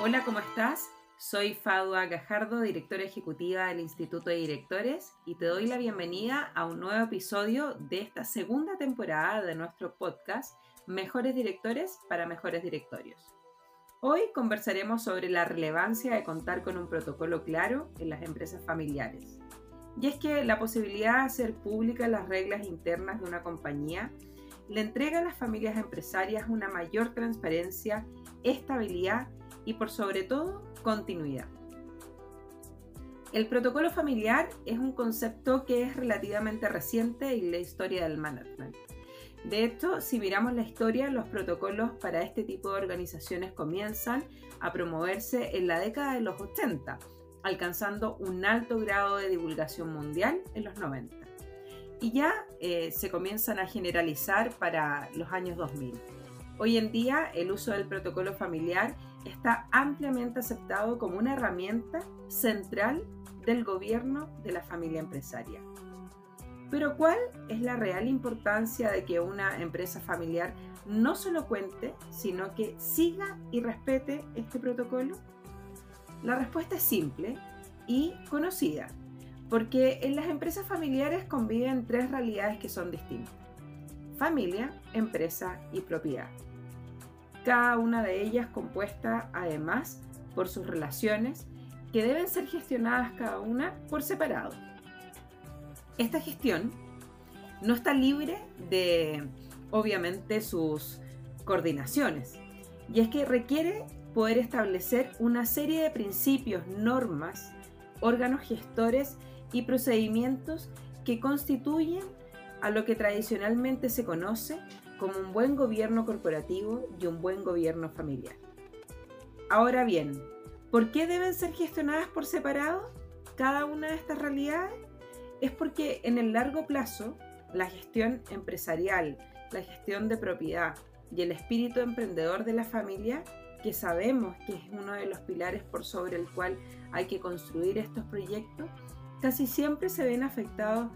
Hola, ¿cómo estás? Soy Fadua Gajardo, directora ejecutiva del Instituto de Directores, y te doy la bienvenida a un nuevo episodio de esta segunda temporada de nuestro podcast Mejores Directores para Mejores Directorios. Hoy conversaremos sobre la relevancia de contar con un protocolo claro en las empresas familiares. Y es que la posibilidad de hacer públicas las reglas internas de una compañía le entrega a las familias empresarias una mayor transparencia, estabilidad y por sobre todo continuidad. El protocolo familiar es un concepto que es relativamente reciente en la historia del management. De hecho, si miramos la historia, los protocolos para este tipo de organizaciones comienzan a promoverse en la década de los 80, alcanzando un alto grado de divulgación mundial en los 90. Y ya eh, se comienzan a generalizar para los años 2000. Hoy en día, el uso del protocolo familiar está ampliamente aceptado como una herramienta central del gobierno de la familia empresaria. Pero ¿cuál es la real importancia de que una empresa familiar no solo cuente, sino que siga y respete este protocolo? La respuesta es simple y conocida, porque en las empresas familiares conviven tres realidades que son distintas. Familia, empresa y propiedad cada una de ellas compuesta además por sus relaciones que deben ser gestionadas cada una por separado. Esta gestión no está libre de, obviamente, sus coordinaciones, y es que requiere poder establecer una serie de principios, normas, órganos gestores y procedimientos que constituyen a lo que tradicionalmente se conoce como un buen gobierno corporativo y un buen gobierno familiar. Ahora bien, ¿por qué deben ser gestionadas por separado cada una de estas realidades? Es porque en el largo plazo la gestión empresarial, la gestión de propiedad y el espíritu emprendedor de la familia, que sabemos que es uno de los pilares por sobre el cual hay que construir estos proyectos, casi siempre se ven afectados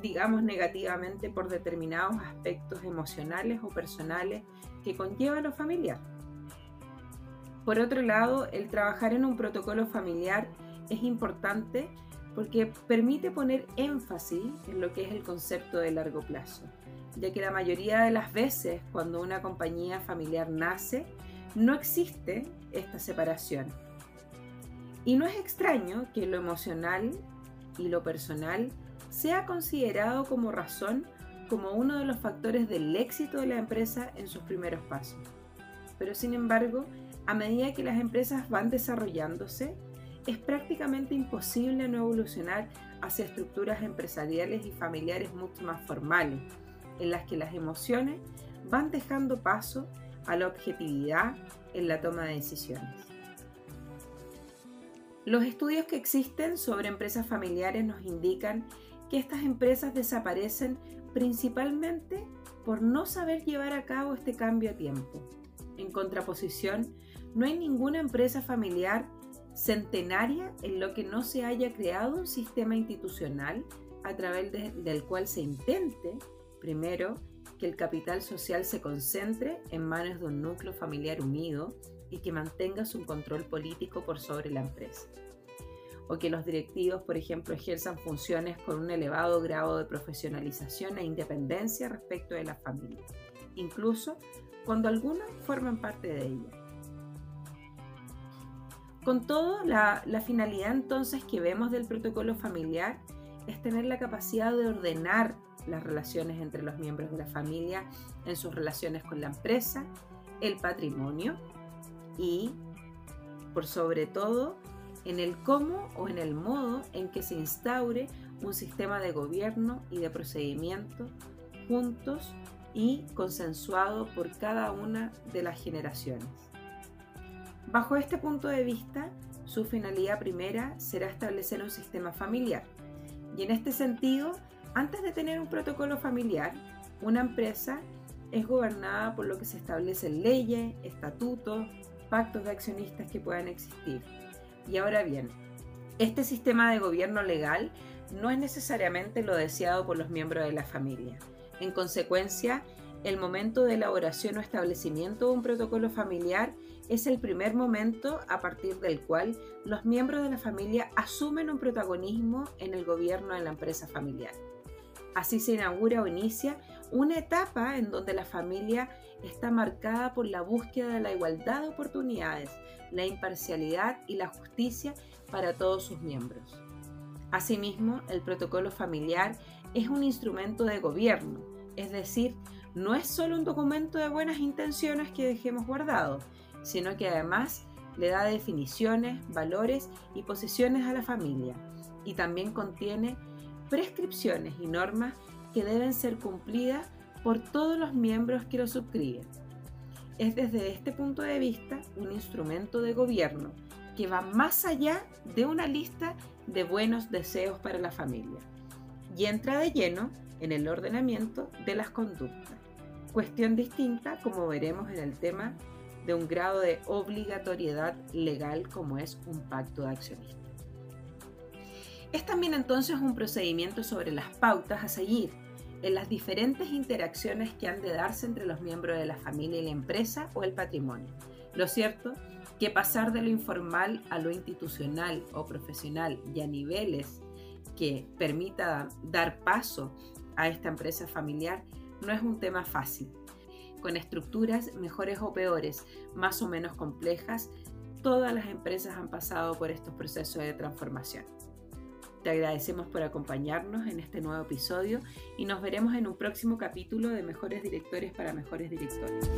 digamos, negativamente por determinados aspectos emocionales o personales que conlleva lo familiar. Por otro lado, el trabajar en un protocolo familiar es importante porque permite poner énfasis en lo que es el concepto de largo plazo, ya que la mayoría de las veces cuando una compañía familiar nace, no existe esta separación. Y no es extraño que lo emocional y lo personal sea considerado como razón como uno de los factores del éxito de la empresa en sus primeros pasos. Pero sin embargo, a medida que las empresas van desarrollándose, es prácticamente imposible no evolucionar hacia estructuras empresariales y familiares mucho más formales, en las que las emociones van dejando paso a la objetividad en la toma de decisiones. Los estudios que existen sobre empresas familiares nos indican que estas empresas desaparecen principalmente por no saber llevar a cabo este cambio a tiempo. En contraposición, no hay ninguna empresa familiar centenaria en lo que no se haya creado un sistema institucional a través del cual se intente, primero, que el capital social se concentre en manos de un núcleo familiar unido y que mantenga su control político por sobre la empresa o que los directivos, por ejemplo, ejerzan funciones con un elevado grado de profesionalización e independencia respecto de la familia, incluso cuando algunos forman parte de ella. Con todo, la, la finalidad entonces que vemos del protocolo familiar es tener la capacidad de ordenar las relaciones entre los miembros de la familia en sus relaciones con la empresa, el patrimonio y, por sobre todo, en el cómo o en el modo en que se instaure un sistema de gobierno y de procedimiento juntos y consensuado por cada una de las generaciones. Bajo este punto de vista, su finalidad primera será establecer un sistema familiar. Y en este sentido, antes de tener un protocolo familiar, una empresa es gobernada por lo que se establecen leyes, estatutos, pactos de accionistas que puedan existir. Y ahora bien, este sistema de gobierno legal no es necesariamente lo deseado por los miembros de la familia, En consecuencia, el momento de elaboración o establecimiento de un protocolo familiar es el primer momento a partir del cual los miembros de la familia asumen un protagonismo en el gobierno de la empresa familiar. Así se inaugura o inicia una etapa en donde la familia está marcada por la búsqueda de la igualdad de oportunidades, la imparcialidad y la justicia para todos sus miembros. Asimismo, el protocolo familiar es un instrumento de gobierno, es decir, no es solo un documento de buenas intenciones que dejemos guardado, sino que además le da definiciones, valores y posiciones a la familia y también contiene prescripciones y normas que deben ser cumplidas por todos los miembros que lo suscriben. Es desde este punto de vista un instrumento de gobierno que va más allá de una lista de buenos deseos para la familia y entra de lleno en el ordenamiento de las conductas. Cuestión distinta como veremos en el tema de un grado de obligatoriedad legal como es un pacto de accionistas. Es también entonces un procedimiento sobre las pautas a seguir en las diferentes interacciones que han de darse entre los miembros de la familia y la empresa o el patrimonio. Lo cierto que pasar de lo informal a lo institucional o profesional y a niveles que permita dar paso a esta empresa familiar no es un tema fácil. Con estructuras mejores o peores, más o menos complejas, todas las empresas han pasado por estos procesos de transformación. Te agradecemos por acompañarnos en este nuevo episodio y nos veremos en un próximo capítulo de Mejores Directores para Mejores Directores.